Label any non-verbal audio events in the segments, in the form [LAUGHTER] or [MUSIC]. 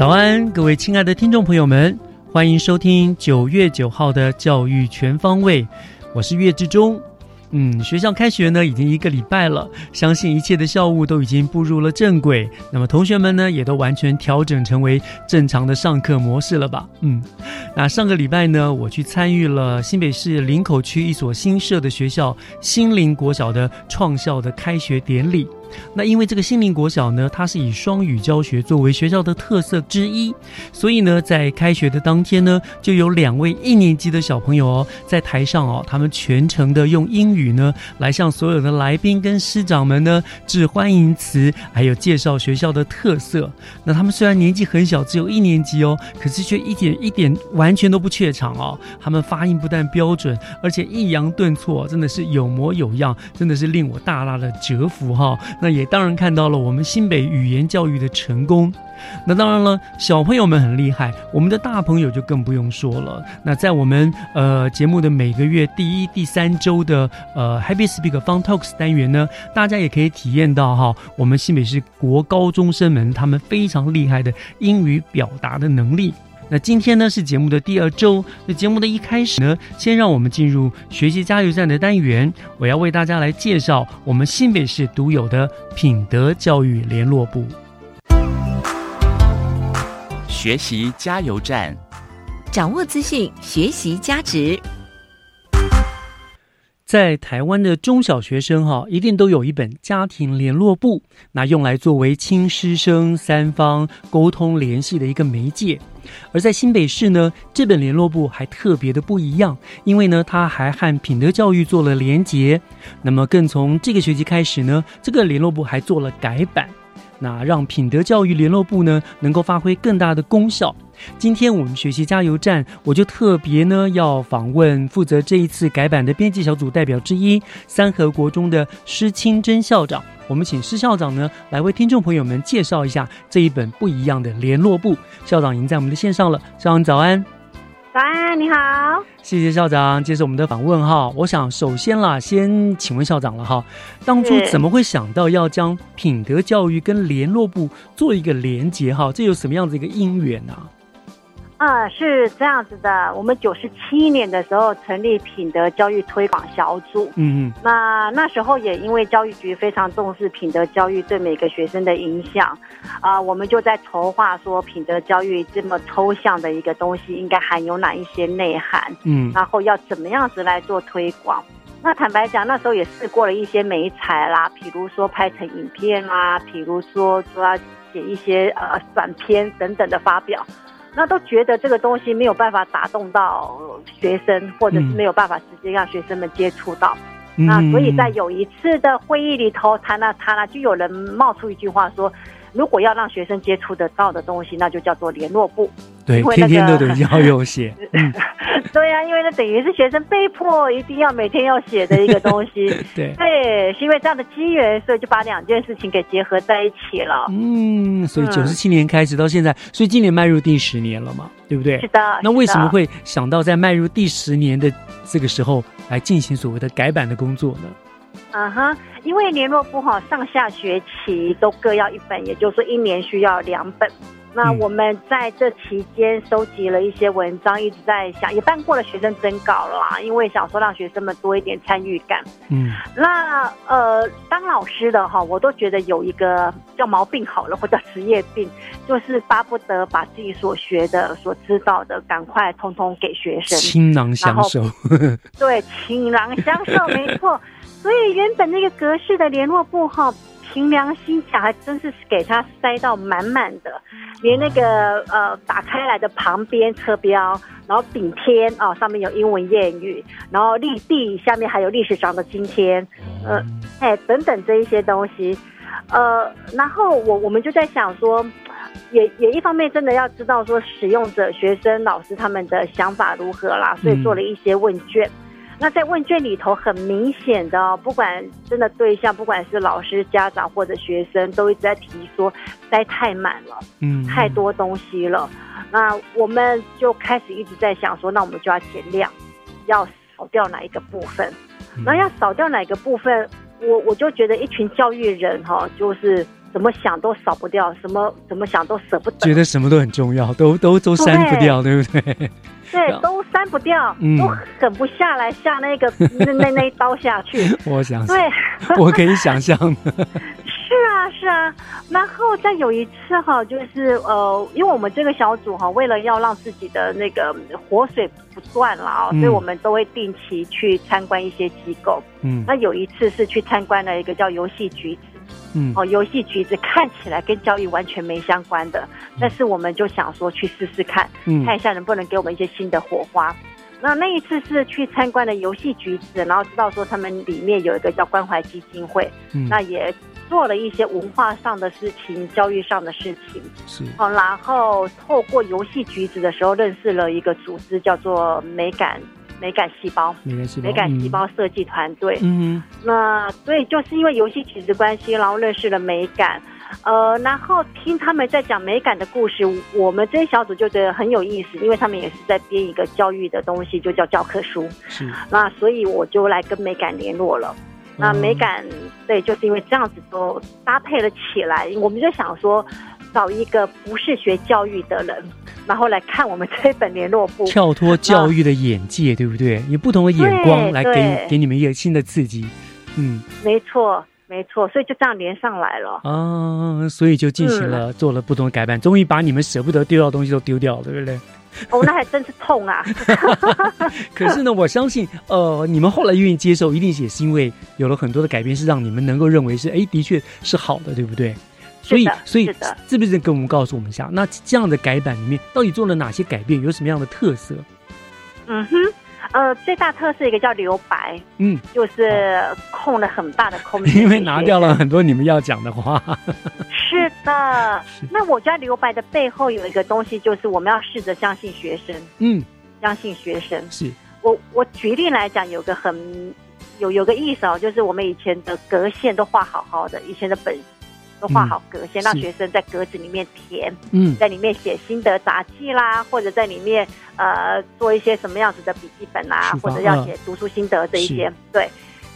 早安，各位亲爱的听众朋友们，欢迎收听九月九号的教育全方位，我是岳志忠。嗯，学校开学呢已经一个礼拜了，相信一切的校务都已经步入了正轨。那么同学们呢也都完全调整成为正常的上课模式了吧？嗯，那上个礼拜呢，我去参与了新北市林口区一所新设的学校新林国小的创校的开学典礼。那因为这个新林国小呢，它是以双语教学作为学校的特色之一，所以呢，在开学的当天呢，就有两位一年级的小朋友哦，在台上哦，他们全程的用英语呢，来向所有的来宾跟师长们呢致欢迎词，还有介绍学校的特色。那他们虽然年纪很小，只有一年级哦，可是却一点一点完全都不怯场哦。他们发音不但标准，而且抑扬顿挫，真的是有模有样，真的是令我大大的折服哈。那也当然看到了我们新北语言教育的成功。那当然了，小朋友们很厉害，我们的大朋友就更不用说了。那在我们呃节目的每个月第一、第三周的呃 Happy Speak Fun Talks 单元呢，大家也可以体验到哈，我们新北市国高中生们他们非常厉害的英语表达的能力。那今天呢是节目的第二周，那节目的一开始呢，先让我们进入学习加油站的单元，我要为大家来介绍我们新北市独有的品德教育联络部。学习加油站，掌握资讯，学习加值。在台湾的中小学生哈，一定都有一本家庭联络簿，那用来作为亲师生三方沟通联系的一个媒介。而在新北市呢，这本联络簿还特别的不一样，因为呢，它还和品德教育做了连结。那么，更从这个学期开始呢，这个联络簿还做了改版。那让品德教育联络部呢能够发挥更大的功效。今天我们学习加油站，我就特别呢要访问负责这一次改版的编辑小组代表之一三河国中的施清真校长。我们请施校长呢来为听众朋友们介绍一下这一本不一样的联络部。校长已经在我们的线上了，校长早安。早安，你好。谢谢校长接受我们的访问哈。我想首先啦，先请问校长了哈，当初怎么会想到要将品德教育跟联络部做一个连结哈？这有什么样子一个因缘呢？啊，是这样子的。我们九十七年的时候成立品德教育推广小组，嗯嗯，那那时候也因为教育局非常重视品德教育对每个学生的影响，啊，我们就在筹划说品德教育这么抽象的一个东西，应该含有哪一些内涵，嗯，然后要怎么样子来做推广。那坦白讲，那时候也试过了一些美彩啦，比如说拍成影片啦，比如说说要写一些呃短片等等的发表。那都觉得这个东西没有办法打动到学生，或者是没有办法直接让学生们接触到。那所以在有一次的会议里头他那他那，就有人冒出一句话说：“如果要让学生接触得到的东西，那就叫做联络部。”对，天天都得要有写。[LAUGHS] [LAUGHS] [LAUGHS] 对呀，因为那等于是学生被迫一定要每天要写的一个东西。对对，是因为这样的机缘，所以就把两件事情给结合在一起了。嗯，所以九十七年开始到现在，所以今年迈入第十年了嘛，对不对？是的。那为什么会想到在迈入第十年的这个时候来进行所谓的改版的工作呢？嗯哼，因为联络簿哈上下学期都各要一本，也就是说一年需要两本。那我们在这期间收集了一些文章，一直在想，也办过了学生征稿啦，因为想说让学生们多一点参与感。嗯，那呃，当老师的哈，我都觉得有一个叫毛病好了，或者职业病，就是巴不得把自己所学的、所知道的，赶快通通给学生，倾囊相授。对，倾囊相授，[LAUGHS] 没错。所以原本那个格式的联络簿哈。凭良心讲，还真是给他塞到满满的，连那个呃打开来的旁边车标，然后顶天哦，上面有英文谚语，然后立地下面还有历史上的今天，呃，哎等等这一些东西，呃，然后我我们就在想说，也也一方面真的要知道说使用者、学生、老师他们的想法如何啦，所以做了一些问卷。那在问卷里头，很明显的，不管真的对象，不管是老师、家长或者学生，都一直在提说塞太满了，嗯，太多东西了。那我们就开始一直在想说，那我们就要减量，要少掉哪一个部分？那要少掉哪个部分？我我就觉得一群教育人哈，就是怎么想都少不掉，什么怎么想都舍不得，觉得什么都很重要，都都都删不掉，对不对？对，都删不掉，都狠不下来下那个 [LAUGHS] 那那那一刀下去。[LAUGHS] 我想，对，[LAUGHS] 我可以想象。是啊，是啊。然后再有一次哈，就是呃，因为我们这个小组哈，为了要让自己的那个活水不断了啊，所以我们都会定期去参观一些机构。嗯，那有一次是去参观了一个叫游戏局。嗯，哦，游戏橘子看起来跟教育完全没相关的，但是我们就想说去试试看，看一下能不能给我们一些新的火花。那那一次是去参观的游戏橘子，然后知道说他们里面有一个叫关怀基金会，嗯那也做了一些文化上的事情、教育上的事情。是，哦，然后透过游戏橘子的时候认识了一个组织，叫做美感。美感细胞，美感细胞设计团队。嗯，那所以就是因为游戏体质关系，然后认识了美感，呃，然后听他们在讲美感的故事，我们这些小组就觉得很有意思，因为他们也是在编一个教育的东西，就叫教科书。是，那所以我就来跟美感联络了。那美感对，就是因为这样子都搭配了起来，我们就想说。找一个不是学教育的人，然后来看我们这本联络簿，跳脱教育的眼界，对不对？以不同的眼光来给给你们一个新的刺激。嗯，没错，没错，所以就这样连上来了啊！所以就进行了做了不同的改版，终于把你们舍不得丢掉的东西都丢掉了，对不对？哦，那还真是痛啊！[LAUGHS] 可是呢，我相信，呃，你们后来愿意接受，一定也是因为有了很多的改变，是让你们能够认为是，哎，的确是好的，对不对？所以，所以是不是跟我们告诉我们一下？那这样的改版里面到底做了哪些改变？有什么样的特色？嗯哼，呃，最大特色一个叫留白，嗯，就是空了很大的空间，[LAUGHS] 因为拿掉了很多你们要讲的话。是的，[LAUGHS] 那我觉得留白的背后有一个东西，就是我们要试着相信学生，嗯，相信学生。是我我举例来讲，有个很有有个意思哦，就是我们以前的格线都画好好的，以前的本。都画好格，先让学生在格子里面填，嗯，在里面写心得杂记啦，或者在里面呃做一些什么样子的笔记本啦，或者要写读书心得这一些，对，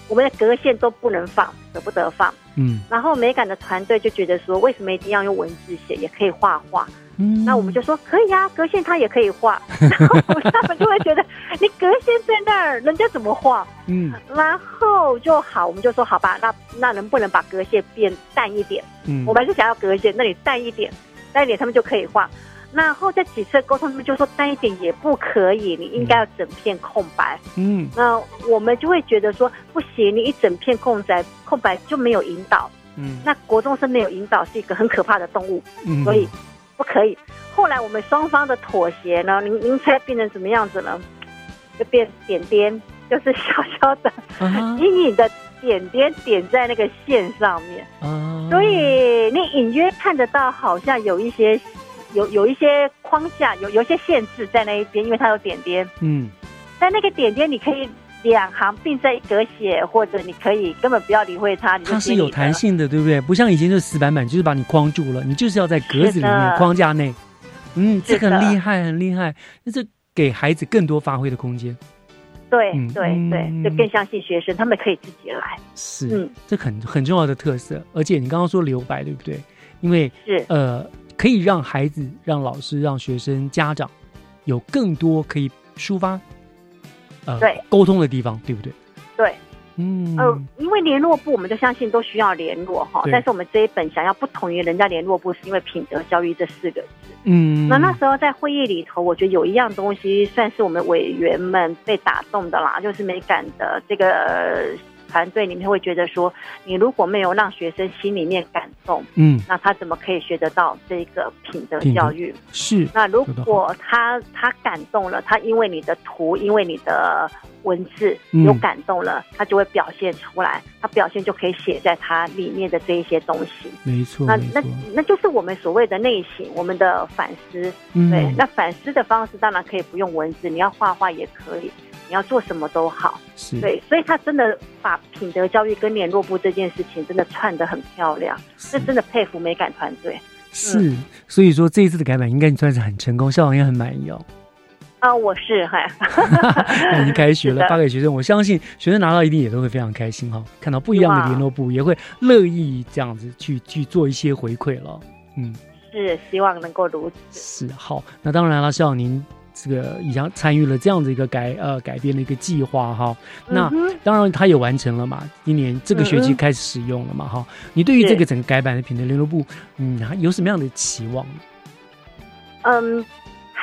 我们的格线都不能放，舍不得放，嗯，然后美感的团队就觉得说，为什么一定要用文字写，也可以画画。嗯，那我们就说可以啊，格线它也可以画，[LAUGHS] 然后他们就会觉得你格线在那儿，人家怎么画？嗯，然后就好，我们就说好吧，那那能不能把格线变淡一点？嗯，我们还是想要格线，那你淡一点，淡一点，他们就可以画。然后在几次沟通，他们就说淡一点也不可以，你应该要整片空白。嗯，那我们就会觉得说不行，你一整片空白，空白就没有引导。嗯，那国中生没有引导是一个很可怕的动物。嗯，所以。不可以。后来我们双方的妥协呢？您您猜变成什么样子呢？就变点点，就是小小的阴影 [LAUGHS] 的点点点在那个线上面。所以你隐约看得到，好像有一些有有一些框架，有有一些限制在那一边，因为它有点点。嗯，但那个点点你可以。两行并在一格写，或者你可以根本不要理会它。它是有弹性的，对不对？不像以前就是死板板，就是把你框住了。你就是要在格子里面框架内。嗯，这个很厉害，很厉害。那这给孩子更多发挥的空间。对嗯对对，嗯就更相信学生，他们可以自己来。是，嗯这很很重要的特色。而且你刚刚说留白，对不对？因为是呃，可以让孩子、让老师、让学生、家长有更多可以抒发呃对。沟通的地方，对不对？对，嗯，呃，因为联络部我们就相信都需要联络哈，对。但是我们这一本想要不同于人家联络部，是因为品德教育这四个字。嗯，那那时候在会议里头，我觉得有一样东西算是我们委员们被打动的啦，就是美感的这个呃团队里面会觉得说，你如果没有让学生心里面感动，嗯那他怎么可以学得到这个品德教育？是那如果他他感动了，他因为你的图，因为你的文字嗯有感动了，他就会表现出来，他表现就可以写在他里面的这一些东西。没错，那那，那就是我们所谓的内省，我们的反思。嗯对，那反思的方式当然可以不用文字，你要画画也可以，你要做什么都好。是，对，所以他真的把品德教育跟联络部这件事情真的串得很漂亮，这是真的佩服美感团队。是，所以说这一次的改版应该算是很成功，校长也很满意哦。啊，我是嗨，[LAUGHS] 那已经开学了，[LAUGHS] 发给学生，我相信学生拿到一定也都会非常开心哈、看到不一样的联络部，也会乐意这样子去去做一些回馈了。嗯，是希望能够如此。是好。那当然了，校长您这个已经参与了这样的一个改呃改变的一个计划哈、那嗯当然他也完成了嘛，今年这个学期开始使用了嘛哈、你对于这个整个改版的品德联络部，嗯，有什么样的期望？嗯，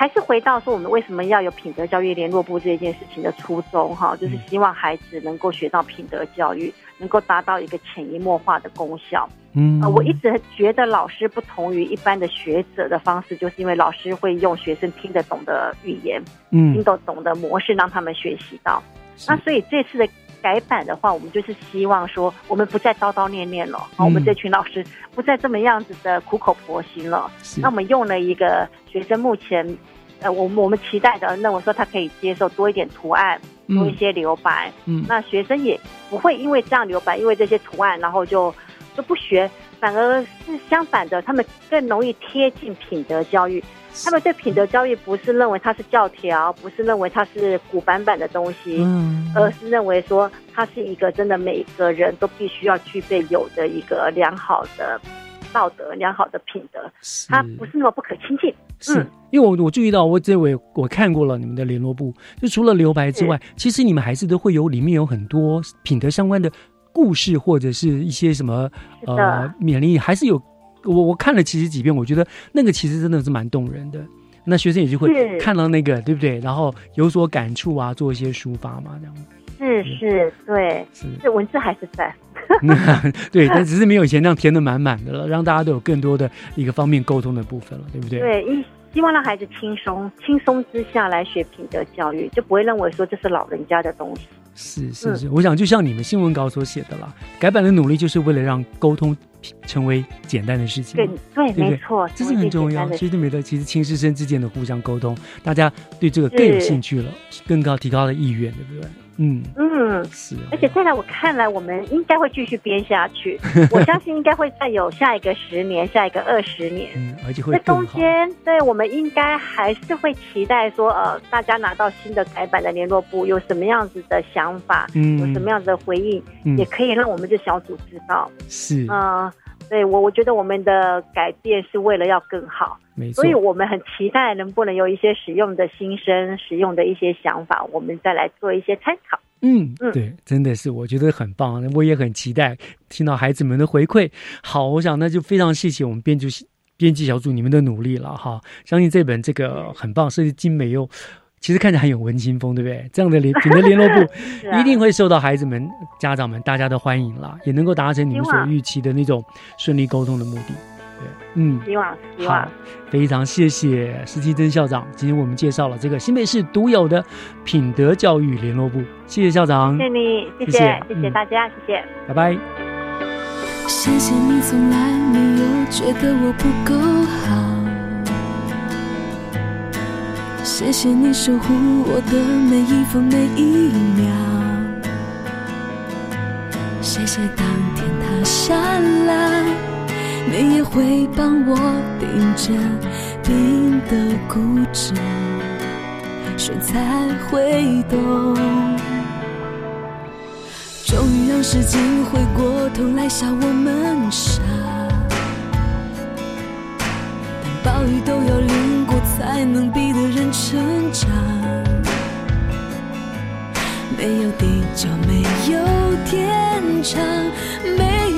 还是回到说我们为什么要有品德教育联络部这件事情的初衷哈，就是希望孩子能够学到品德教育，能够达到一个潜移默化的功效。嗯，呃，我一直觉得老师不同于一般的学者的方式，就是因为老师会用学生听得懂的语言、听嗯，得懂的模式让他们学习到。那所以这次的改版的话，我们就是希望说，我们不再叨叨念念了，嗯我们这群老师不再这么样子的苦口婆心了。那我们用了一个学生目前，呃，我们我们期待的，那我说他可以接受多一点图案，多一嗯些留白。嗯那学生也不会因为这样留白，因为这些图案，然后就就不学，反而是相反的，他们更容易贴近品德教育。他们对品德教育不是认为它是教条，不是认为它是古板板的东西，嗯。而是认为说它是一个真的每一个人都必须要具备有的一个良好的道德、良好的品德，是。它不是那么不可亲近。是。嗯。因为我我注意到，我这位我看过了你们的联络部，就除了留白之外，其实你们还是都会有里面有很多品德相关的故事，或者是一些什么呃勉励，还是有我我看了其实几遍，我觉得那个其实真的是蛮动人的。那学生也就会看到那个，对不对？然后有所感触啊，做一些抒发嘛，这样是是，对，是。这文字还是在。[LAUGHS] [LAUGHS] 对，但只是没有以前那样填的满满的了，让大家都有更多的一个方面沟通的部分了，对不对？对，一希望让孩子轻松，轻松之下来学品德教育，就不会认为说这是老人家的东西。是是是，我想就像你们新闻稿所写的啦，改版的努力就是为了让沟通成为简单的事情对。对，对对没错，这是很重要。其是实没得，其实亲师生之间的互相沟通，大家对这个更有兴趣了，更高提高了意愿，对不对？嗯，嗯。是。而且再来，我看来我们应该会继续编下去。[LAUGHS] 我相信应该会再有下一个十年，下一个二十年。嗯，而且会这。中间，对我们应该还是会期待说，呃，大家拿到新的改版的联络部有什么样子的想法，嗯有什么样子的回应，嗯也可以让我们这小组知道。是，嗯、对我，我觉得我们的改变是为了要更好，没错所以。我们很期待能不能有一些使用的新生、使用的一些想法，我们再来做一些参考。嗯，嗯对，真的是，我觉得很棒，我也很期待听到孩子们的回馈。好，我想那就非常谢谢我们编辑编辑小组你们的努力了哈。相信这本这个很棒，设计精美又其实看起来很有文青风，对不对？这样的联品的联络部 [LAUGHS] 啊一定会受到孩子们、家长们大家的欢迎啦，也能够达成你们所预期的那种顺利沟通的目的。对，嗯。希望，希好望，，非常谢谢施基珍校长，今天我们介绍了这个新北市独有的品德教育联络部，谢谢校长，谢谢你，谢谢，谢谢谢谢嗯大家，谢谢。拜拜。谢谢你从来没有觉得我不够好，谢谢你守护我的每一分每一秒，谢谢当天塌下来，你也会帮我顶着冰的固执，水才会懂。终于让时间回过头来笑我们傻，但暴雨都要淋才能逼得人成长。没有地久，没有天长，没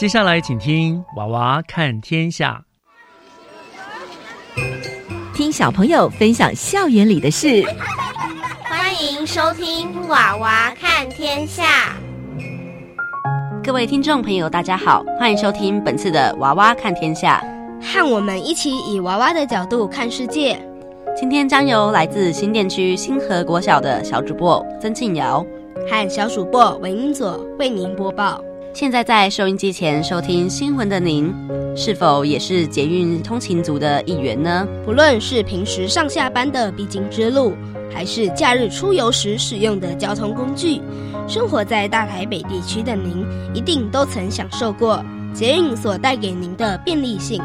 接下来请听《娃娃看天下听小朋友分享校园里的事。欢迎收听《娃娃看天下》。各位听众朋友，大家好，欢迎收听本次的《娃娃看天下》。和我们一起以娃娃的角度看世界。今天将由来自新店区新河国小的小主播曾庆瑶和小主播文英佐为您播报。现在在收音机前收听新闻的您，是否也是捷运通勤族的一员呢？不论是平时上下班的必经之路，还是假日出游时使用的交通工具，生活在大台北地区的您，一定都曾享受过捷运所带给您的便利性。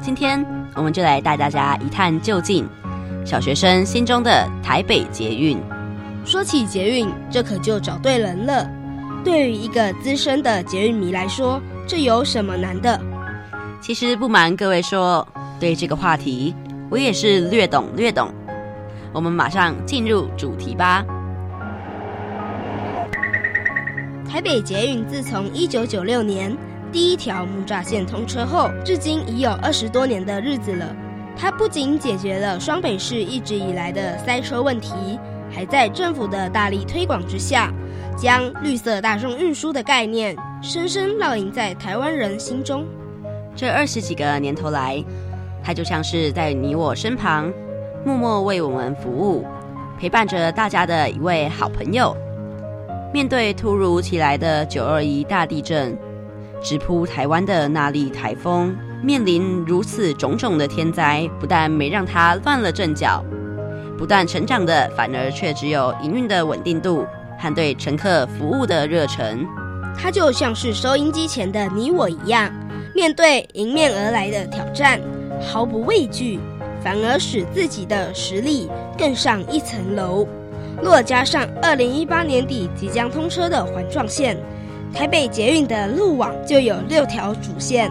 今天我们就来带大家一探究竟，小学生心中的台北捷运。说起捷运，这可就找对人了。对于一个资深的捷运迷来说，这有什么难的？其实不瞒各位说，对这个话题我也是略懂略懂。我们马上进入主题吧。台北捷运自从一九九六年第一条木栅线通车后，至今已有二十多年的日子了。它不仅解决了双北市一直以来的塞车问题，还在政府的大力推广之下，将绿色大众运输的概念深深烙印在台湾人心中。这二十几个年头来，它就像是在你我身旁，默默为我们服务，陪伴着大家的一位好朋友。面对突如其来的九二一大地震，直扑台湾的那粒台风，面临如此种种的天灾，不但没让它乱了阵脚，不断成长的，反而却只有营运的稳定度和对乘客服务的热忱。它就像是收音机前的你我一样，面对迎面而来的挑战，毫不畏惧，反而使自己的实力更上一层楼。若加上二零一八年底即将通车的环状线，台北捷运的路网就有六条主线，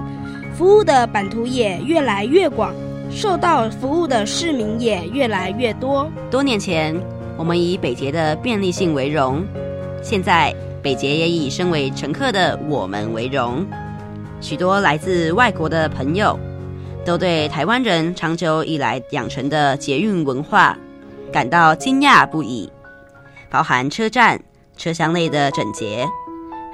服务的版图也越来越广，受到服务的市民也越来越多。多年前，我们以北捷的便利性为荣，现在北捷也以身为乘客的我们为荣。许多来自外国的朋友都对台湾人长久以来养成的捷运文化感到惊讶不已，包含车站车厢内的整洁，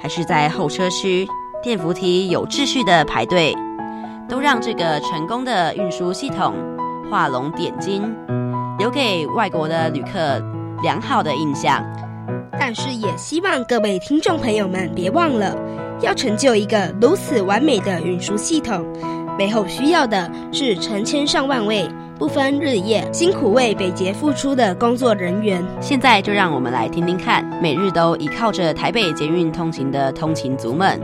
还是在候车区电扶梯有秩序的排队，都让这个成功的运输系统画龙点睛，留给外国的旅客良好的印象。但是也希望各位听众朋友们别忘了，要成就一个如此完美的运输系统，背后需要的是成千上万位不分日夜、辛苦为北捷付出的工作人员。现在就让我们来听听看，每日都依靠着台北捷运通勤的通勤族们，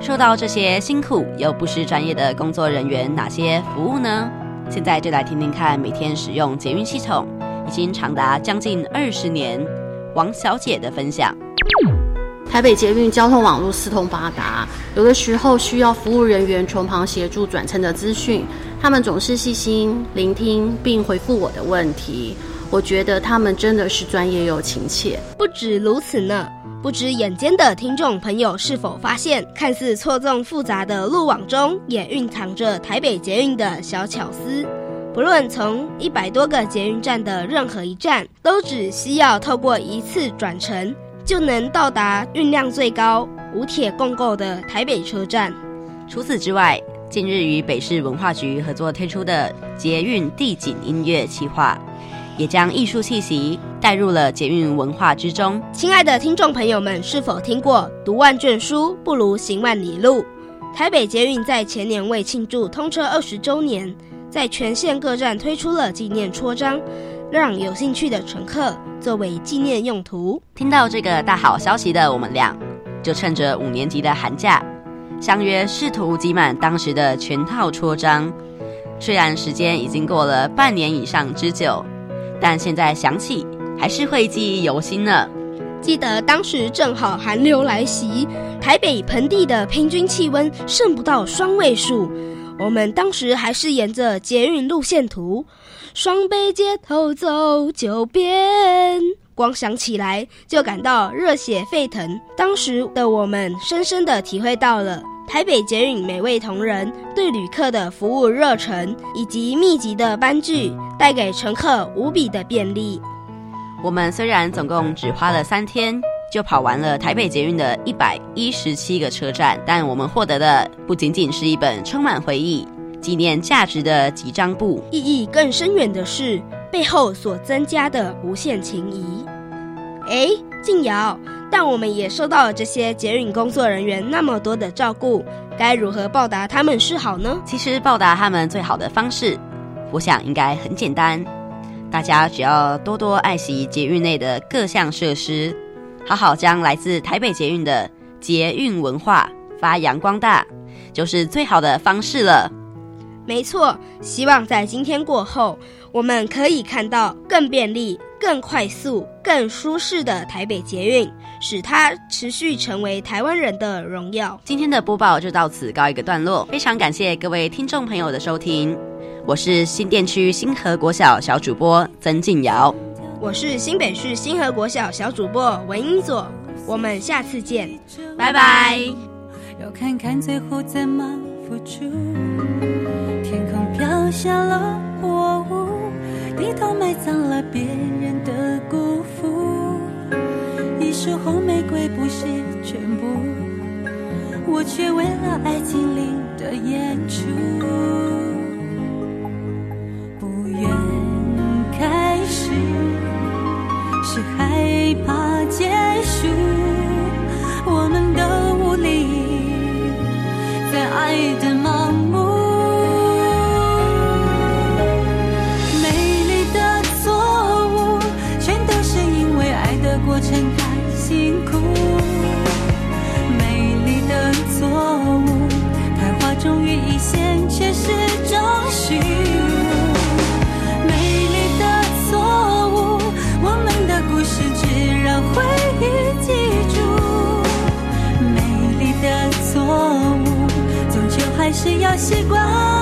受到这些辛苦又不失专业的工作人员哪些服务呢？现在就来听听看，每天使用捷运系统已经长达将近二十年。王小姐的分享：台北捷运交通网络四通八达，有的时候需要服务人员从旁协助转乘的资讯，他们总是细心聆听并回复我的问题。我觉得他们真的是专业又亲切。不止如此呢，不知眼尖的听众朋友是否发现，看似错综复杂的路网中，也蕴藏着台北捷运的小巧思。不论从一百多个捷运站的任何一站，都只需要透过一次转乘，就能到达运量最高、无铁共构的台北车站。除此之外，近日与北市文化局合作推出的捷运地景音乐企划，也将艺术气息带入了捷运文化之中。亲爱的听众朋友们，是否听过“读万卷书，不如行万里路”？台北捷运在前年为庆祝通车二十周年。在全线各站推出了纪念戳章，让有兴趣的乘客作为纪念用途。听到这个大好消息的我们俩，就趁着五年级的寒假，相约试图集满当时的全套戳章。虽然时间已经过了半年以上之久，但现在想起还是会记忆犹新呢。记得当时正好寒流来袭，台北盆地的平均气温剩不到双位数。我们当时还是沿着捷运路线图，双北街头走九遍，光想起来就感到热血沸腾。当时的我们深深的体会到了台北捷运每位同仁对旅客的服务热忱，以及密集的班距带给乘客无比的便利。我们虽然总共只花了三天。就跑完了台北捷运的一百一十七个车站，但我们获得的不仅仅是一本充满回忆、纪念价值的几张簿，意义更深远的是背后所增加的无限情谊。哎，静瑶，但我们也受到了这些捷运工作人员那么多的照顾，该如何报答他们是好呢？其实报答他们最好的方式，我想应该很简单，大家只要多多爱惜捷运内的各项设施。好好将来自台北捷运的捷运文化发扬光大，就是最好的方式了。没错，希望在今天过后，我们可以看到更便利、更快速、更舒适的台北捷运，使它持续成为台湾人的荣耀。今天的播报就到此告一个段落，非常感谢各位听众朋友的收听，我是新店区新河国小小主播曾静瑶。我是新北市新河国小小主播文英佐，我们下次见，拜拜。要看看最后怎么付出。天空飘下了薄雾，里头埋葬了别人的辜负。一束红玫瑰不是全部，我却为了爱精灵的演出，也是种虚无美丽的错误我们的故事只让回忆记住。美丽的错误终究还是要习惯。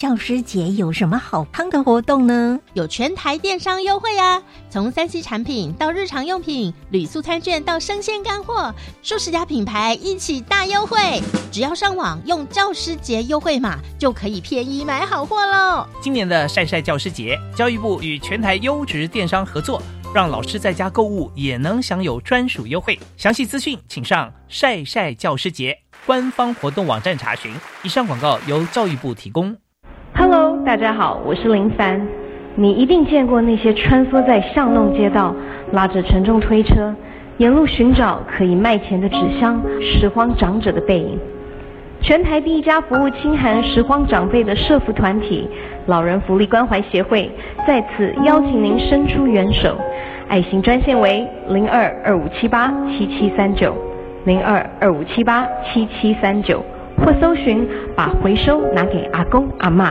教师节有什么好康的活动呢？有全台电商优惠啊！从三 C 产品到日常用品、铝塑餐券到生鲜干货，数十家品牌一起大优惠。只要上网用教师节优惠码，就可以便宜买好货喽！今年的晒晒教师节，教育部与全台优质电商合作，让老师在家购物也能享有专属优惠。详细资讯请上晒晒教师节官方活动网站查询。以上广告由教育部提供。Hello，大家好，我是林凡。你一定见过那些穿梭在巷弄街道，拉着沉重推车，沿路寻找可以卖钱的纸箱、拾荒长者的背影。全台第一家服务清寒拾荒长辈的社福团体——老人福利关怀协会，在此邀请您伸出援手。爱心专线为零二二五七八七七三九零二二五七八七七三九，或搜寻“把回收拿给阿公阿嬷”。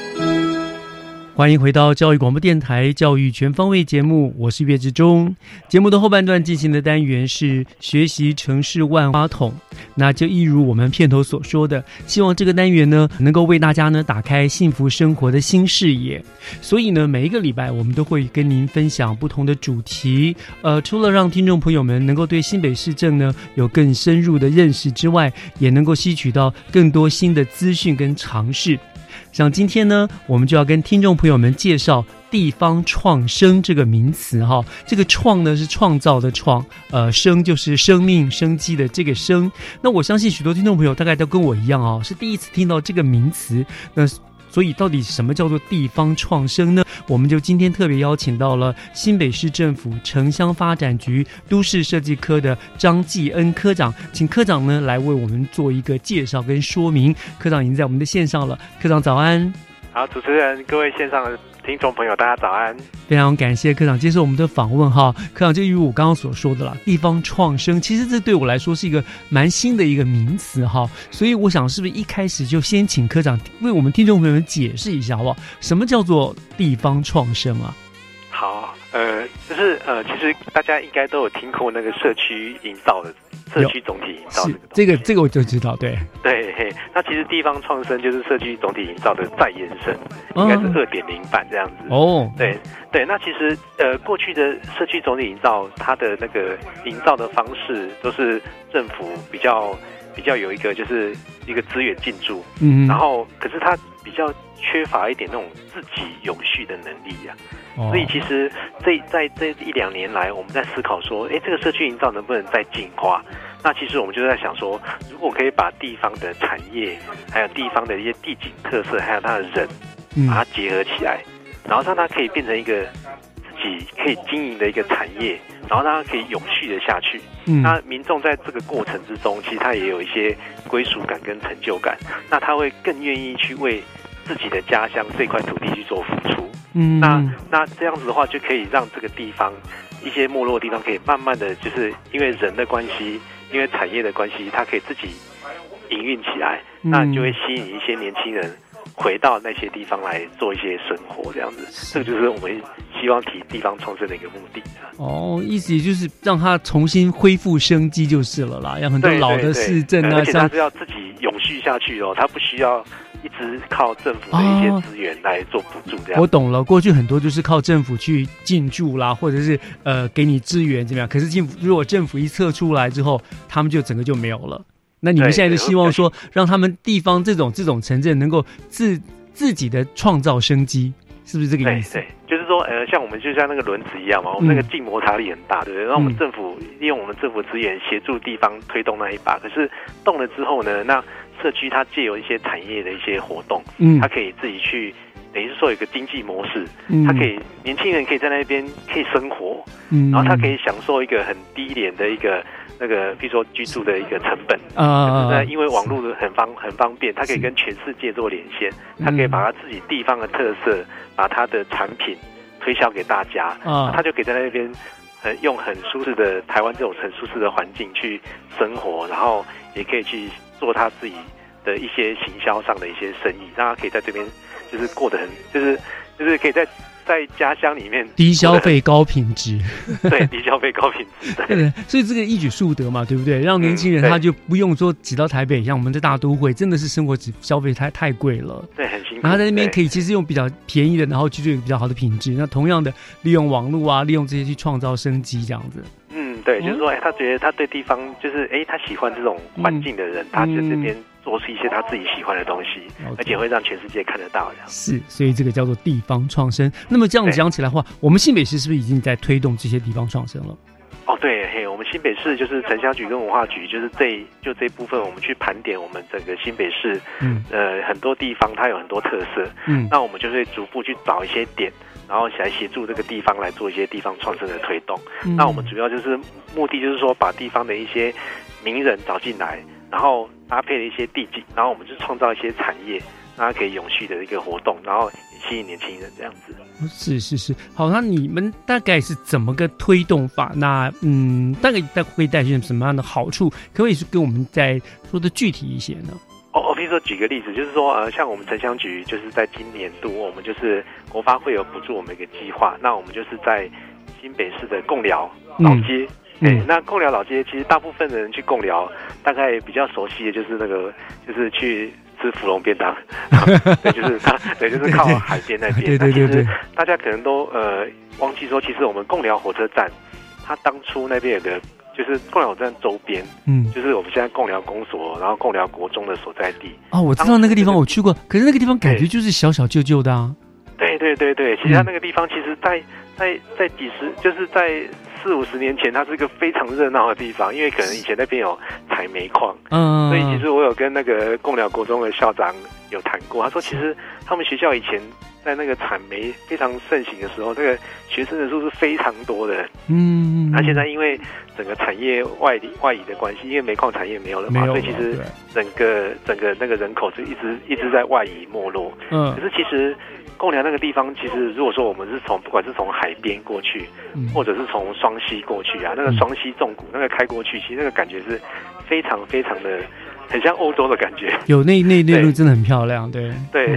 欢迎回到教育广播电台教育全方位节目，我是岳志忠。节目的后半段进行的单元是学习城市万花筒，那就一如我们片头所说的，希望这个单元呢能够为大家呢打开幸福生活的新视野。所以呢，每一个礼拜我们都会跟您分享不同的主题。呃，除了让听众朋友们能够对新北市政呢有更深入的认识之外，也能够吸取到更多新的资讯跟尝试。像今天呢，我们就要跟听众朋友们介绍“地方创生”这个名词哈。这个“创”呢是创造的“创”，呃，“生”就是生命、生机的这个“生”。那我相信许多听众朋友大概都跟我一样哦，是第一次听到这个名词。那所以，到底什么叫做地方创生呢？我们就今天特别邀请到了新北市政府城乡发展局都市设计科的张继恩科长，请科长呢来为我们做一个介绍跟说明。科长已经在我们的线上了，科长早安。好，主持人，各位线上的听众朋友，大家早安。非常感谢科长接受我们的访问哈，科长就如我刚刚所说的啦，地方创生，其实这对我来说是一个蛮新的一个名词哈，所以我想是不是一开始就先请科长为我们听众朋友们解释一下好不好？什么叫做地方创生啊？好，呃，就是呃，其实大家应该都有听过那个社区营造的社区总体营造是这个这个我就知道，对。对，嘿那其实地方创生就是社区总体营造的再延伸，应该是二点零版这样子。哦，对对，那其实呃，过去的社区总体营造，它的那个营造的方式都是政府比较比较有一个就是一个资源进驻，嗯然后可是它比较缺乏一点那种自己永续的能力呀、哦。所以其实这在这一两年来，我们在思考说，哎，这个社区营造能不能再进化？那其实我们就在想说，如果可以把地方的产业，还有地方的一些地景特色，还有它的人，嗯。把它结合起来，然后让它可以变成一个自己可以经营的一个产业，然后让它可以永续的下去。嗯。那民众在这个过程之中，其实他也有一些归属感跟成就感，那他会更愿意去为自己的家乡这块土地去做付出。嗯。那那这样子的话，就可以让这个地方一些没落的地方，可以慢慢的就是因为人的关系，因为产业的关系，它可以自己营运起来，嗯。那就会吸引一些年轻人回到那些地方来做一些生活，这样子，这个就是我们希望提地方创生的一个目的。哦，意思也就是让它重新恢复生机就是了啦，让很多对老的对。对市镇啊，而且它是要自己永续下去哦，它不需要一直靠政府的一哦些资源来做补助这样。我懂了，过去很多就是靠政府去进驻啦，或者是呃给你资源怎么样？可是政府如果政府一撤出来之后，他们就整个就没有了。那你们现在就希望说，让他们地方这种这种城镇能够自自己的创造生机，是不是这个意思？对对，就是说，呃，像我们就像那个轮子一样嘛，我们那个嗯静摩擦力很大，对不对？让我们嗯政府利用我们政府资源协助地方推动那一把。可是动了之后呢，那社区它借由一些产业的一些活动，嗯。它可以自己去，等于是说有一个经济模式，嗯。它可以年轻人可以在那边可以生活，嗯。然后他可以享受一个很低廉的一个那个，比如说居住的一个成本啊可是呢，因为网络很方很方便，它可以跟全世界做连线，嗯。它可以把它自己地方的特色，把它的产品推销给大家，啊。他就可以在那边。呃，用很舒适的台湾这种很舒适的环境去生活，然后也可以去做他自己的一些行销上的一些生意，让他可以在这边就是过得很，就是就是可以在在家乡里面低消费高品质，对低消费高品质，对对，所以这个一举数得嘛，对不对？让年轻人他就不用说挤到台北，像我们在大都会，真的是生活只消费太太贵了。对，很辛苦。然后在那边可以其实用比较便宜的，然后去做一个比较好的品质。那同样的，利用网络啊，利用这些去创造生机，这样子。嗯，对，就是说，哎，他觉得他对地方就是，哎，他喜欢这种环境的人，他在这边做出一些他自己喜欢的东西，而且会让全世界看得到。是，所以这个叫做地方创生。那么这样讲起来的话，我们新北市是不是已经在推动这些地方创生了？哦，对，嘿，我们新北市就是城乡局跟文化局，就是这就这一部分，我们去盘点我们整个新北市，嗯。呃，很多地方它有很多特色，嗯。那我们就会逐步去找一些点，然后来协助这个地方来做一些地方创生的推动。嗯那我们主要就是目的就是说，把地方的一些名人找进来，然后搭配了一些地景，然后我们就创造一些产业，让它可以永续的一个活动，然后吸引年轻人这样子。是是是，好，那你们大概是怎么个推动法？那嗯，大概大概会带些什么样的好处？可不可以是跟我们再说的具体一些呢？哦，我比如说举个例子，就是说，呃，像我们城乡局就是在今年度，我们就是国发会有补助我们一个计划，那我们就是在新北市的贡寮老街。哎、嗯那贡寮老街其实大部分的人去贡寮，大概比较熟悉的就是那个，就是去吃芙蓉便当，[LAUGHS] 对，就是它，对，就是靠海边那边。对对对对那其实大家可能都呃忘记说，其实我们贡寮火车站，它当初那边有个，就是共寮站周边，嗯就是我们现在共寮公所，然后共寮国中的所在地。哦，我知道那个地方我去过，可是那个地方感觉就是小小旧旧的啊。对对对对，其实它那个地方，其实在在在几十，就是在四五十年前，它是一个非常热闹的地方，因为可能以前那边有采煤矿，嗯，所以其实我有跟那个贡寮国中的校长有谈过，他说其实他们学校以前在那个产煤非常盛行的时候，那个学生人数是非常多的。嗯，那现在因为整个产业外移外移的关系，因为煤矿产业没有了嘛，了所以其实整个整个那个人口是一直一直在外移没落。嗯。可是其实贡寮那个地方，其实如果说我们是从不管是从海边过去，嗯。或者是从双溪过去啊，那个双溪纵谷那个开过去，其实那个感觉是非常非常的很像欧洲的感觉。有那那那对。路真的很漂亮，对对，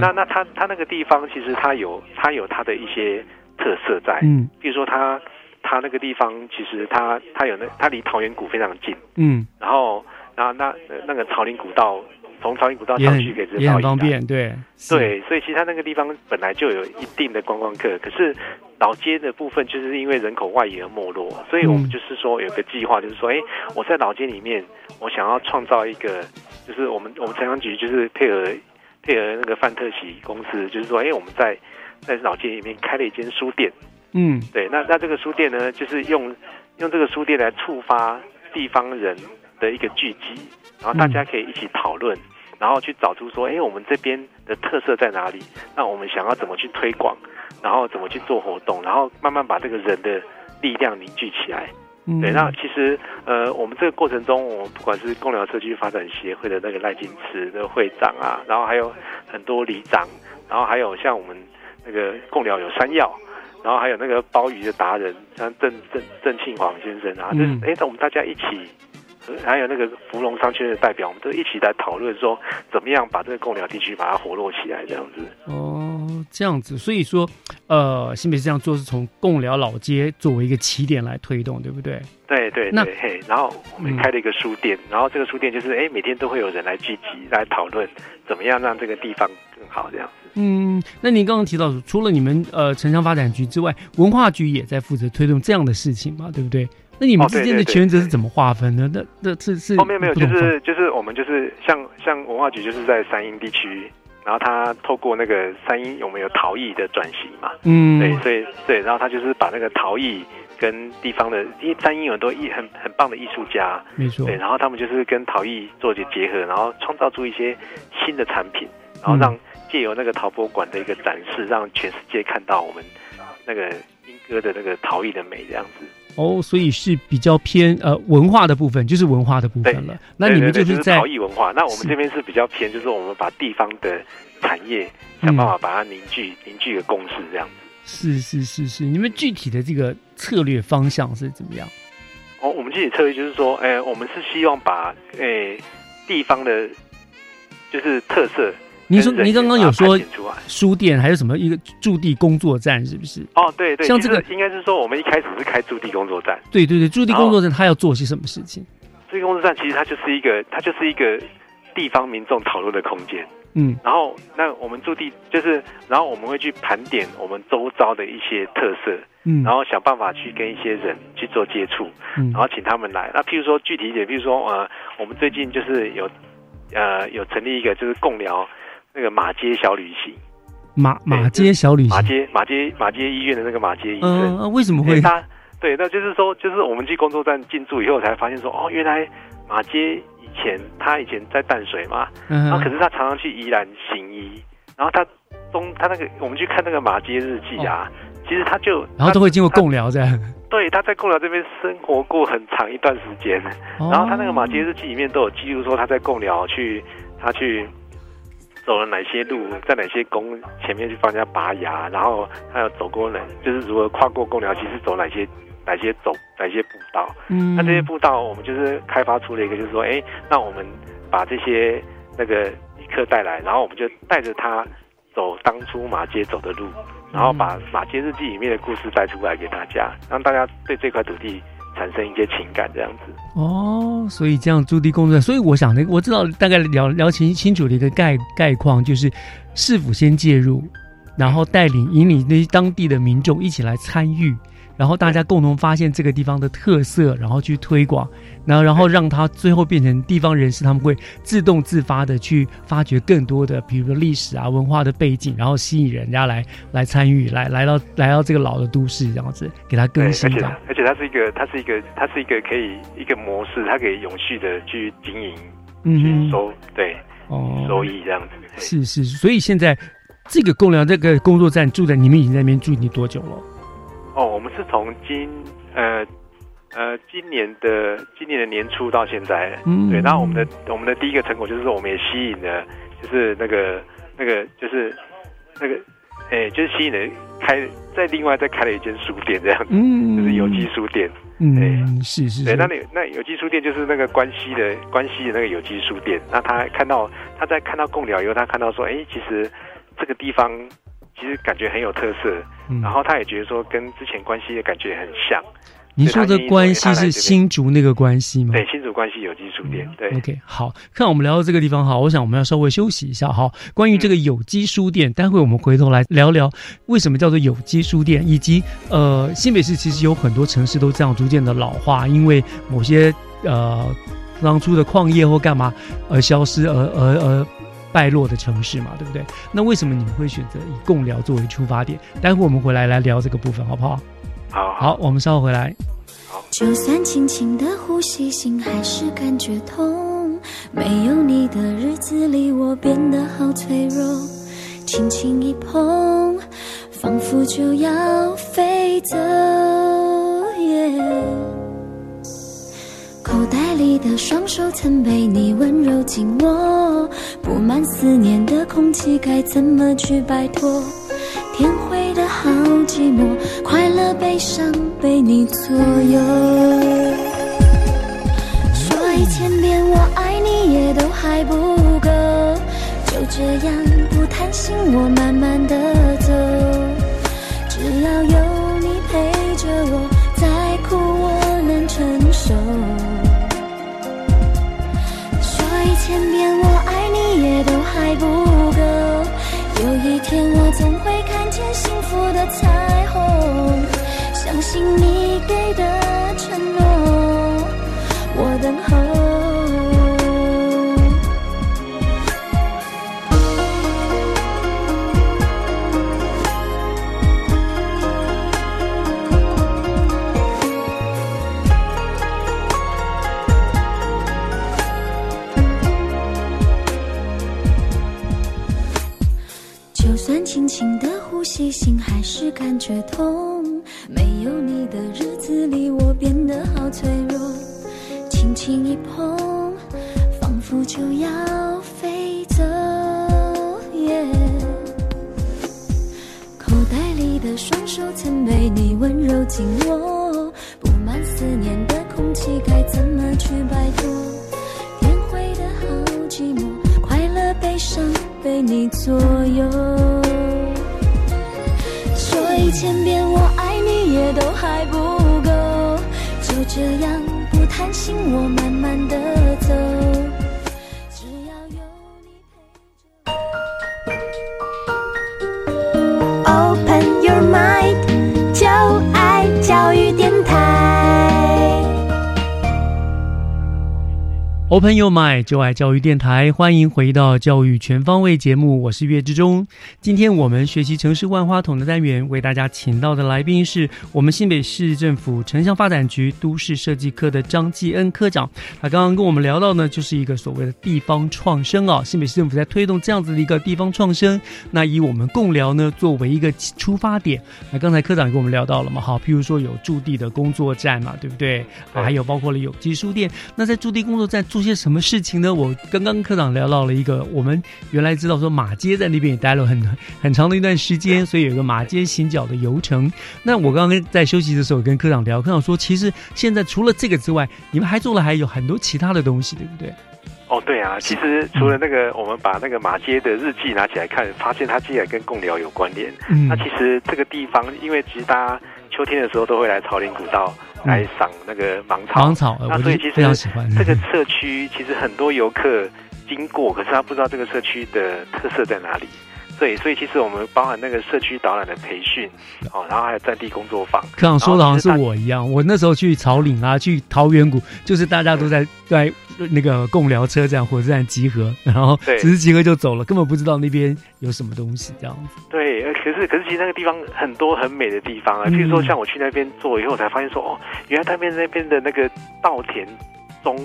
那那它它那个地方其实它有它有它的一些特色在，嗯，比如说它它那个地方其实它它有那它离桃园谷非常近，嗯，然后然后那那个草林古道从草林古道上去可以直接也到宜兰很方便，对对，所以其实它那个地方本来就有一定的观光客，可是老街的部分就是因为人口外移而没落，所以我们就是说有个计划，就是说，哎，我在老街里面，我想要创造一个，就是我们我们城乡局就是配合配合那个范特喜公司，就是说，哎，我们在在老街里面开了一间书店，嗯。对，那那这个书店呢，就是用用这个书店来触发地方人的一个聚集，然后大家可以一起讨论，然后去找出说，哎，我们这边的特色在哪里？那我们想要怎么去推广，然后怎么去做活动，然后慢慢把这个人的力量凝聚起来。嗯对，那其实呃，我们这个过程中，我们不管是共寮社区发展协会的那个赖金池的会长啊，然后还有很多里长，然后还有像我们那个共寮有山药，然后还有那个鲍鱼的达人，像郑郑郑庆煌先生啊，就是嗯哎，那我们大家一起。呃还有那个芙蓉商圈的代表，我们都一起来讨论说，怎么样把这个贡寮地区把它活络起来，这样子。哦，哦，这样子，所以说，呃，新北市这样做是从贡寮老街作为一个起点来推动，对不对？对对那对，嘿，然后我们开了一个书店，然后这个书店就是哎，每天都会有人来聚集来讨论怎么样让这个地方更好这样子。嗯，那您刚刚提到，除了你们呃城乡发展局之外，文化局也在负责推动这样的事情嘛，对不对？那你们之间的权责是怎么划分呢？那那这是后面没有，就是就是我们就是像像文化局就是在山阴地区，然后他透过那个山阴我们有陶艺的转型嘛，嗯。对，所以对，然后他就是把那个陶艺跟地方的，因为山阴有很多艺很很棒的艺术家，没错对，然后他们就是跟陶艺做一些结合，然后创造出一些新的产品，然后嗯。让借由那个陶博馆的一个展示，让全世界看到我们那个莺歌的那个陶艺的美这样子。哦，所以是比较偏呃文化的部分，就是文化的部分了。那你们就是是在陶艺文化，那我们这边是比较偏，就是我们把地方的产业想办法把它凝聚、凝聚一个共识这样子。是是是是，你们具体的这个策略方向是怎么样？哦，我们具体策略就是说，哎、我们是希望把哎、地方的，就是特色。您说您刚刚有说书店还有什么一个驻地工作站，是不是？哦，对对，像这个应该是说，我们一开始是开驻地工作站，对对对，驻地工作站它要做些什么事情？驻地工作站其实它就是一个，它就是一个地方民众讨论的空间。嗯然后，那我们驻地就是，然后我们会去盘点我们周遭的一些特色，嗯然后想办法去跟一些人去做接触，嗯然后请他们来。那譬如说具体一点，譬如说呃，我们最近就是有呃有成立一个就是共聊那个马街小旅行，马马街小旅行？马行，街马街马街医院的那个马街医嗯、生，呃为什么会？他对，那就是说，就是我们去工作站进驻以后，才发现说，哦，原来马街以前他以前在淡水嘛，嗯然后可是他常常去宜兰行医，然后他中他那个我们去看那个马街日记啊，其实他就哦然后都会经过共聊这样。[LAUGHS] 对，他在贡寮这边生活过很长一段时间，哦。然后他那个马街日记里面都有记录说他在贡寮去，他去走了哪些路，在哪些宫前面去帮人家拔牙，然后还有走过哪，就是如何跨过贡寮，其实走哪些哪些走哪些步道。嗯那这些步道我们就是开发出了一个，就是说，哎，那我们把这些那个旅客带来，然后我们就带着他走当初马街走的路，然后把马街日记里面的故事带出来给大家，让大家对这块土地产生一些情感，这样子。哦，所以这样驻地工作，所以我想呢我知道大概了了清清楚的一个概概况，就是市府先介入，然后带领引领那些当地的民众一起来参与，然后大家共同发现这个地方的特色，然后去推广，然后然后让它最后变成地方人士，他们会自动自发的去发掘更多的，比如说历史啊、文化的背景，然后吸引人家来来参与，来来到来到这个老的都市，这样子给它对，而且更新的。而且它是一个，它是一个，它是一个可以一个模式，它可以永续的去经营、嗯哼，收对哦收益这样子。是是，所以现在这个共良这个工作站住在你们已经在那边住你多久了？哦，我们是从今呃呃今年的今年的年初到现在，嗯。对，然后我们的我们的第一个成果就是说，我们也吸引了，就是那个那个就是那个哎，就是吸引了开在另外再开了一间书店这样子，嗯。就是有机书店。嗯，是是对，是那，你那有机书店就是那个关西的关西的那个有机书店，那他看到他在看到贡寮以后，他看到说，哎，其实这个地方其实感觉很有特色，嗯然后他也觉得说跟之前关系的感觉很像。您说的关系是新新竹那个关系吗？对新竹关系有机书店，对 OK，好看我们聊到这个地方好，我想我们要稍微休息一下哈。关于这个有机书店，待会我们回头来聊聊为什么叫做有机书店，以及呃新北市其实有很多城市都这样逐渐的老化，因为某些呃当初的矿业或干嘛而消失而而而败落的城市嘛，对不对？那为什么你们会选择以共聊作为出发点？待会我们回来来聊这个部分好不好？好好，我们稍后回来。就算轻轻的呼吸，心还是感觉痛。没有你的日子里，我变得好脆弱。轻轻一碰，仿佛就要飞走。口袋里的双手曾被你温柔紧握，布满思念的空气该怎么去摆脱？天灰的好寂寞，快乐悲伤被你左右。说一千遍我爱你也都还不够，就这样不贪心我慢慢的走。只要有信你给的承诺，我等候。就算轻轻的呼吸，心还是感觉痛。的日子里，我变得好脆弱。轻轻一碰，仿佛就要飞走。口袋里的双手曾被你温柔紧握，布满思念的空气该怎么去摆脱？天灰的好寂寞，快乐悲伤被你左右。说一千遍我都还不够，就这样不贪心，我慢慢的走。Open Your Mind，就爱教育电台，欢迎回到教育全方位节目，我是岳志忠。今天我们学习城市万花筒的单元，为大家请到的来宾是我们新北市政府城乡发展局都市设计科的张继恩科长。他刚刚跟我们聊到呢，就是一个所谓的地方创生啊，新北市政府在推动这样子的一个地方创生。那以我们共聊呢作为一个出发点，那刚才科长跟我们聊到了嘛，好，譬如说有驻地的工作站嘛，对不对？啊还有包括了有机书店。那在驻地工作站做些什么事情呢？我刚刚科长聊到了一个，我们原来知道说马街在那边也待了很很长的一段时间，所以有一个马街行脚的游程。那我刚刚在休息的时候跟科长聊，科长说，其实现在除了这个之外，你们还做了还有很多其他的东西，对不对？哦，对啊，其实除了那个，我们把那个马街的日记拿起来看，发现它竟然跟贡寮有关联。嗯那其实这个地方，因为其实大家秋天的时候都会来朝林古道来赏那个芒草，芒草那所以其实非常喜欢。这个社区其实很多游客经过，可是他不知道这个社区的特色在哪里。对，所以其实我们包含那个社区导览的培训，哦，然后还有在地工作坊。科长说的好像是我一样，我那时候去草岭啊，去桃源谷，就是大家都在在那个共寮车站、火车站集合，然后对只是集合就走了，根本不知道那边有什么东西这样子。对，呃可是可是其实那个地方很多很美的地方啊，嗯譬如说像我去那边做以后，我才发现说哦，原来那边那边的那个稻田中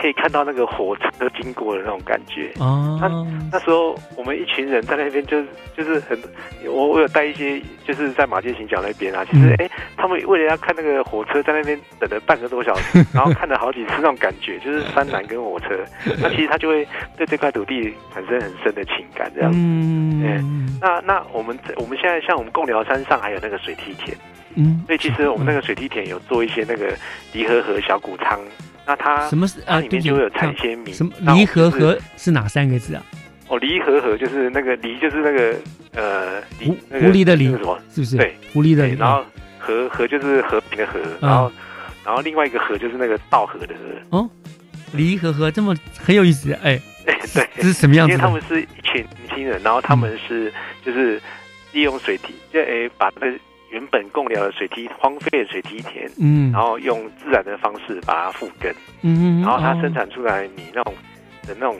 可以看到那个火车经过的那种感觉。哦，那那时候我们一群人在那边就是就是很，我我有带一些就是在马街行脚那边啊，其实嗯哎、他们为了要看那个火车，在那边等了半个多小时，[LAUGHS] 然后看了好几次那种感觉，就是山南跟火车，[LAUGHS] 那其实他就会对这块土地产生很深的情感，这样子。嗯。那那我们我们现在像我们贡寮山上还有那个水梯田，嗯，所以其实我们那个水梯田有做一些那个离合河小谷仓，那它什么是啊？里面就会有产一些米，什么离合合是哪三个字啊？哦，离合河就是那个离就是那个呃离狐狐狸的狸那个什么是不是？对，狐狸的狸。然后和和就是和平的和，嗯然后然后另外一个和就是那个道河的河，哦，离合河这么很有意思，哎，[LAUGHS] 对，这是什么样子的因为他们是一群年轻人，然后他们是就是利用水体，就哎把那个原本供料的水梯荒废的水梯田，嗯。然后用自然的方式把它复耕，嗯然后它哦。生产出来的米那种的那种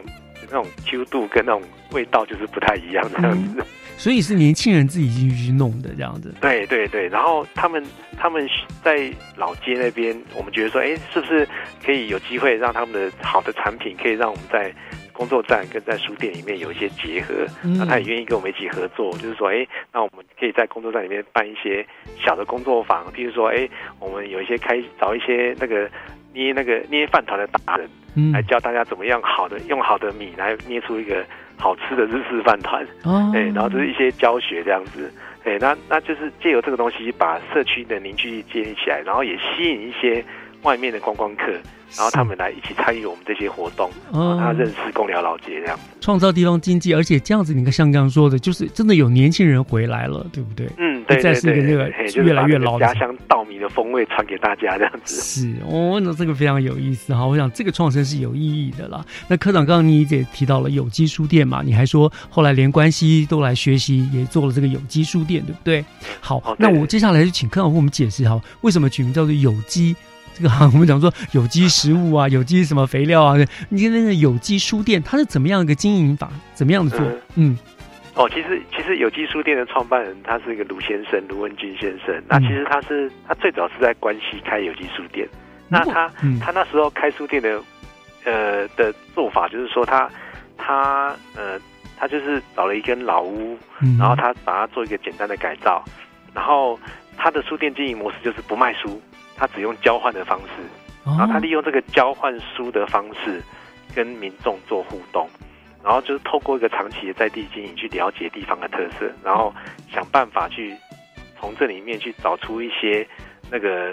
那种 Q 度跟那种味道就是不太一样这样子。所以是年轻人自己进去去弄的这样子。对对对，然后他们他们在老街那边，我们觉得说，哎，是不是可以有机会让他们的好的产品，可以让我们在工作站跟在书店里面有一些结合？嗯那他也愿意跟我们一起合作，就是说，哎，那我们可以在工作站里面办一些小的工作坊，譬如说，哎，我们有一些开找一些那个捏那个捏饭团的达人，嗯来教大家怎么样好的用好的米来捏出一个好吃的日式饭团。哦哎，然后就是一些教学这样子，哎，那那就是借由这个东西把社区的凝聚力建立起来，然后也吸引一些外面的观光客，然后他们来一起参与我们这些活动，哦让他认识公寮老街这样。创造地方经济，而且这样子，你看像刚刚说的，就是真的有年轻人回来了，对不对？嗯，对不再对对，是一个那个越来越老的家乡稻米的风味传给大家这样子。是哦，那这个非常有意思哈。我想这个创生是有意义的啦。那科长刚刚你也提到了有机书店嘛，你还说后来连关西都来学习，也做了这个有机书店，对不对？好，哦那我接下来就请科长为我们解释哈，为什么取名叫做有机？这个哈，[LAUGHS] 我们讲说有机食物啊，有机什么肥料啊，你看那个有机书店，它是怎么样一个经营法？怎么样的做？嗯哦，其实其实有机书店的创办人他是一个卢先生，卢文君先生。那其实他是他最早是在关西开有机书店。那他、嗯他那时候开书店的呃的做法就是说他他呃他就是找了一间老屋，嗯然后他把它做一个简单的改造，然后他的书店经营模式就是不卖书，他只用交换的方式，哦然后他利用这个交换书的方式跟民众做互动。然后就是透过一个长期的在地经营去了解地方的特色，然后想办法去从这里面去找出一些那个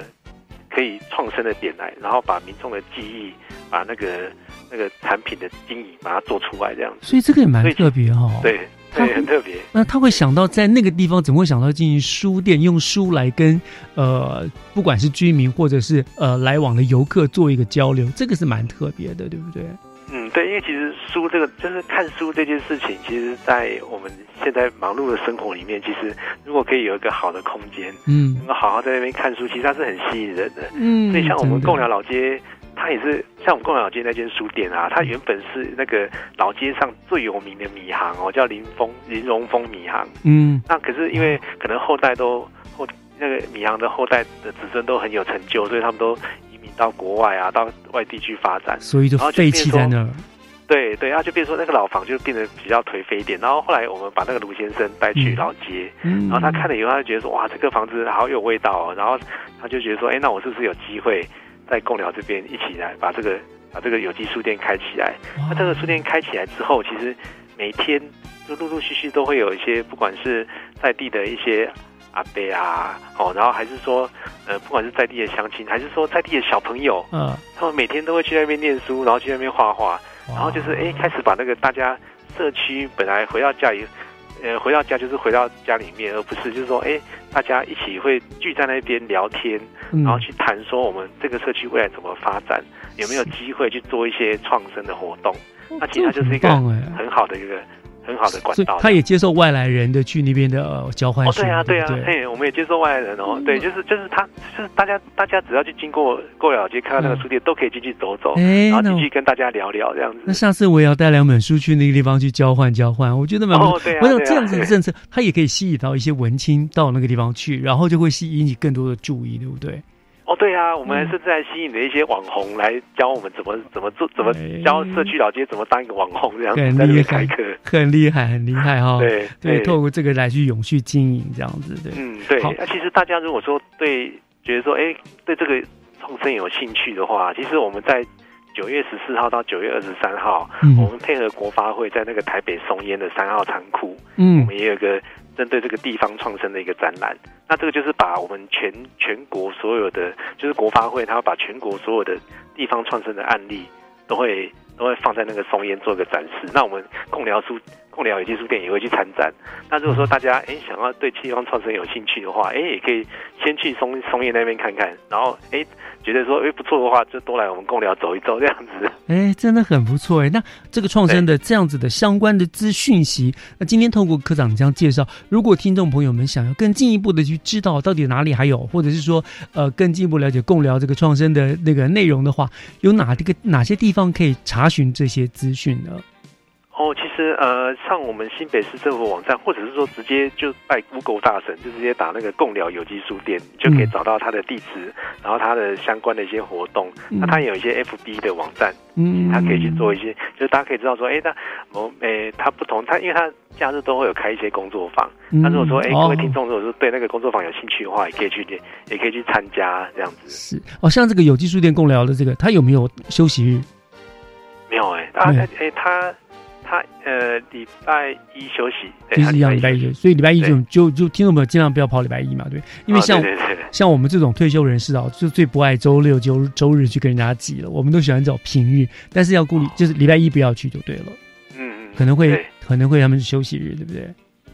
可以创生的点来，然后把民众的记忆，把那个那个产品的经营把它做出来，这样子。所以这个也蛮特别哈、对他对，很特别。那他会想到在那个地方，怎么会想到进行书店，用书来跟呃，不管是居民或者是呃来往的游客做一个交流，这个是蛮特别的，对不对？嗯，对，因为其实书这个就是看书这件事情，其实，在我们现在忙碌的生活里面，其实如果可以有一个好的空间，嗯能够好好在那边看书，其实它是很吸引人的。嗯所以像我们贡寮老街，它也是像我们贡寮老街那间书店啊，它原本是那个老街上最有名的米行哦，叫林峰林荣峰米行。嗯那可是因为可能后代都后那个米行的后代的子孙都很有成就，所以他们都移民到国外啊，到外地去发展，所以就然后废弃在那儿。对对，然后就变成说那个老房就变得比较颓废一点。然后后来我们把那个卢先生带去老街，嗯然后他看了以后，他就觉得说哇，这个房子好有味道哦。然后他就觉得说，哎，那我是不是有机会在贡寮这边一起来把这个把这个有机书店开起来？那这个书店开起来之后，其实每天就陆陆续续都会有一些，不管是在地的一些阿伯啊，哦，然后还是说呃，不管是在地的乡亲，还是说在地的小朋友，嗯，他们每天都会去那边念书，然后去那边画画，然后就是哎，开始把那个大家社区本来回到家里，呃，回到家就是回到家里面，而不是就是说哎，大家一起会聚在那边聊天，嗯。然后去谈说我们这个社区未来怎么发展，有没有机会去做一些创生的活动。那其实它就是一个很好的一个很好的管道。他也接受外来人的去那边的、呃、交换哦，对啊，对啊不，对？嘿，我们也接受外来人哦，对，就是就是他，就是大家大家只要去经过过了街看到那个书店，都可以进去走走，哎然后进去跟大家聊聊这样子。那下次我也要带两本书去那个地方去交换交换，我觉得蛮不错。哦对啊对啊我想这样子的政策，它也可以吸引到一些文青到那个地方去，然后就会吸引你更多的注意，对不对？哦，对啊，我们甚至还吸引了一些网红来教我们怎么怎么做，怎么教社区老街怎么当一个网红这样很厉害很厉害，很厉害哈、对对，对。透过这个来去永续经营这样子，对。嗯，对。好。那其实大家如果说对觉得说，哎，对这个创生有兴趣的话，其实我们在九月十四号到九月二十三号，嗯。我们配合国发会在那个台北松烟的三号仓库，嗯。我们也有个针对这个地方创生的一个展览。那这个就是把我们全全国所有的，就是国发会，他会把全国所有的地方创生的案例都会都会放在那个松烟做一个展示。那我们共聊书共聊有机书店也会去参展。那如果说大家哎想要对地方创生有兴趣的话，哎也可以先去松松叶那边看看，然后哎觉得说哎不错的话，就多来我们共聊走一走这样子。哎，真的很不错哎。那这个创生的这样子的相关的资讯息，那今天透过科长这样介绍，如果听众朋友们想要更进一步的去知道到底哪里还有，或者是说呃更进一步了解共聊这个创生的那个内容的话，有哪这个哪些地方可以查询这些资讯呢？哦，其实呃，上我们新北市政府网站，或者是说直接就拜 Google 大神，就直接打那个共聊有机书店，就可以找到它的地址，然后它的相关的一些活动。嗯那它也有一些 FB 的网站，嗯它可以去做一些，就是大家可以知道说，哎，那我诶，它不同，它因为它假日都会有开一些工作坊。嗯那如果说，哎，哦各位听众如果说对那个工作坊有兴趣的话，也可以去，也可以去参加这样子。是哦，像这个有机书店共聊的这个，它有没有休息日？没有哎，啊没有哎，它他呃礼拜一休息，对就是一样礼拜一，所以礼拜一就就就听众朋友尽量不要跑礼拜一嘛，对，因为啊像、像我们这种退休人士啊，就最不爱周六、周周日去跟人家挤了，我们都喜欢找平日，但是要顾虑，就是礼拜一不要去就对了，嗯嗯，可能会可能会他们是休息日，对不对？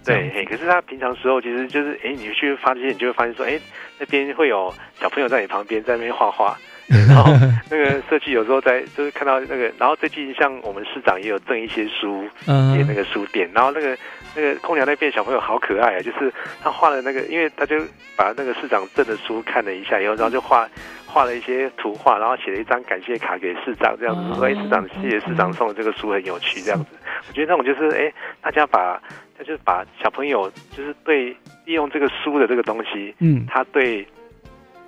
对，嘿可是他平常时候其实就是，哎，你去发现，你就会发现说，哎，那边会有小朋友在你旁边在那边画画，[LAUGHS] 然后 [LAUGHS] 那个社区有时候在就是看到那个，然后最近像我们市长也有赠一些书嗯给那个书店，然后那个那个空调那边小朋友好可爱啊，就是他画了那个，因为他就把那个市长赠的书看了一下以后，然后就画。画了一些图画，然后写了一张感谢卡给市长，这样子说：“哎，市长，谢谢市长送的这个书很有趣。”这样子，我觉得那种就是，哎，大家把，他就是把小朋友就是对利用这个书的这个东西，嗯他对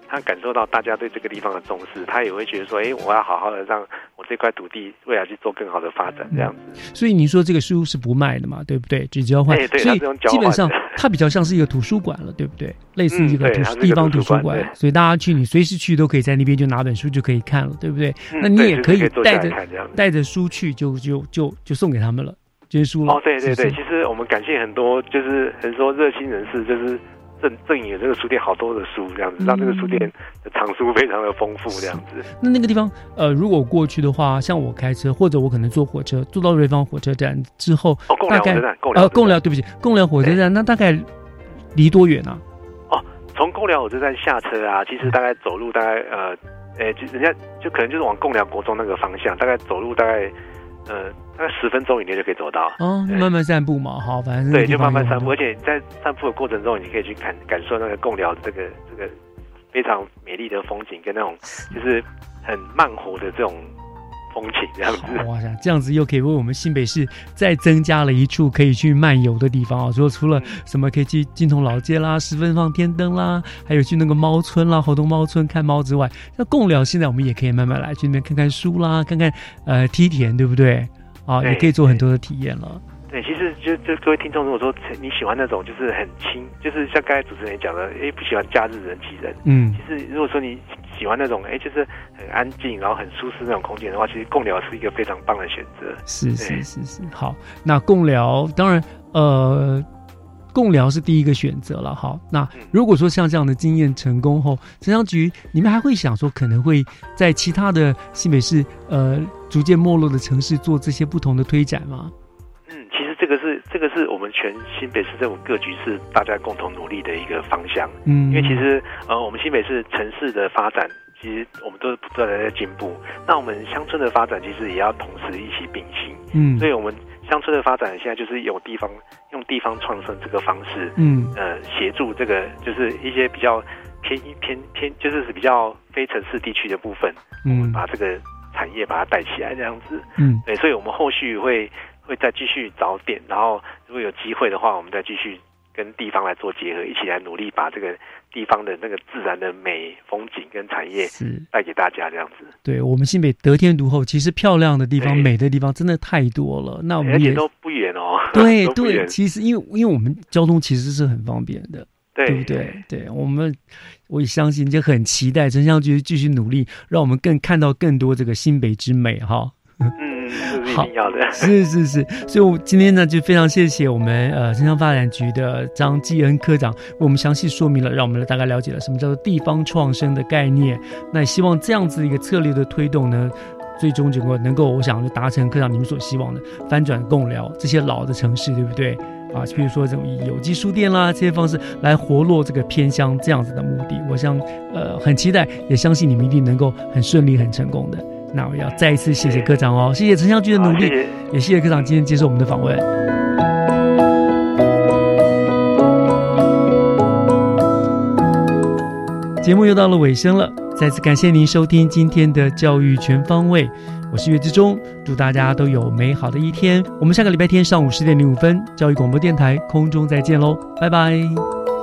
他感受到大家对这个地方的重视，他也会觉得说，哎，我要好好的让我这块土地未来去做更好的发展，这样子。所以你说这个书是不卖的嘛，对不对？只交换，所以基本上的它比较像是一个图书馆了，对不对？类似一个图嗯对它是一个地方图书馆所以大家去你随时去都可以在那边就拿本书就可以看了，对不对？嗯那你也可以带着带着书去，就就就就送给他们了，这些书了。哦，对对对，是是其实我们感谢很多，就是很多热心人士，就是赠赠予了这个书店好多的书，这样子，让这个书店的藏书非常的丰富，这样子。那那个地方，呃，如果过去的话，像我开车，或者我可能坐火车，坐到瑞芳火车站之后，哦贡大概寮火车站贡寮呃，寮，对不起，贡寮火车站，那大概离多远啊？从贡寮火车站下车啊，其实大概走路大概呃，呃，就人家就可能就是往贡寮国中那个方向，大概走路大概呃大概十分钟以内就可以走到。哦，慢慢散步嘛，好，反正对，就慢慢散步，而且在散步的过程中，你可以去感感受那个贡寮这个这个非常美丽的风景，跟那种就是很慢活的这种风情，这样子。哇塞，这样子又可以为我们新北市再增加了一处可以去漫游的地方啊！说除了什么可以去金童老街啦、十分放天灯啦，还有去那个猫村啦、猴东猫村看猫之外，那贡寮现在我们也可以慢慢来去那边看看书啦，看看呃梯田，对不对？啊，也可以做很多的体验了。对，其实就是各位听众，如果说你喜欢那种就是很轻，就是像刚才主持人也讲的，哎，不喜欢假日人挤人。嗯其实如果说你喜欢那种哎，就是很安静，然后很舒适那种空间的话，其实共聊是一个非常棒的选择。是是是是，好，那共聊当然呃。共聊是第一个选择了，好。那如果说像这样的经验成功后，城乡局你们还会想说，可能会在其他的新北市呃逐渐没落的城市做这些不同的推展吗？这个是这个是我们全新北市政府各局是大家共同努力的一个方向。嗯因为其实呃，我们新北市城市的发展，其实我们都是不断的在进步。那我们乡村的发展，其实也要同时一起并行。嗯所以我们乡村的发展现在就是有地方用地方创生这个方式，嗯呃，协助这个就是一些比较偏偏偏就是比较非城市地区的部分，嗯把这个产业把它带起来，这样子。嗯对，所以我们后续会会再继续找点，然后如果有机会的话，我们再继续跟地方来做结合，一起来努力把这个地方的那个自然的美风景跟产业是带给大家，这样子。对我们新北得天独厚，其实漂亮的地方、美的地方真的太多了。那我们也且都不远哦。[LAUGHS] 对对，其实因为因为我们交通其实是很方便的，对不对？对我们，我也相信，就很期待城乡局继续努力，让我们更看到更多这个新北之美哈。[LAUGHS] 嗯，这是一定要的。是是是，所以我今天呢就非常谢谢我们呃城乡发展局的张继恩科长为我们详细说明了，让我们大概了解了什么叫做地方创生的概念。那希望这样子一个策略的推动呢。最终结果能够，我想就达成科长你们所希望的翻转共寮这些老的城市，对不对？啊，比如说这种以有机书店啦这些方式来活络这个偏乡这样子的目的，我想呃很期待，也相信你们一定能够很顺利、很成功的。那我要再一次谢谢科长哦，谢谢城乡局的努力，谢谢也谢谢科长今天接受我们的访问。节目又到了尾声了，再次感谢您收听今天的教育全方位，我是岳志忠，祝大家都有美好的一天。我们下个礼拜天上午十点零五分，教育广播电台空中再见喽，拜拜。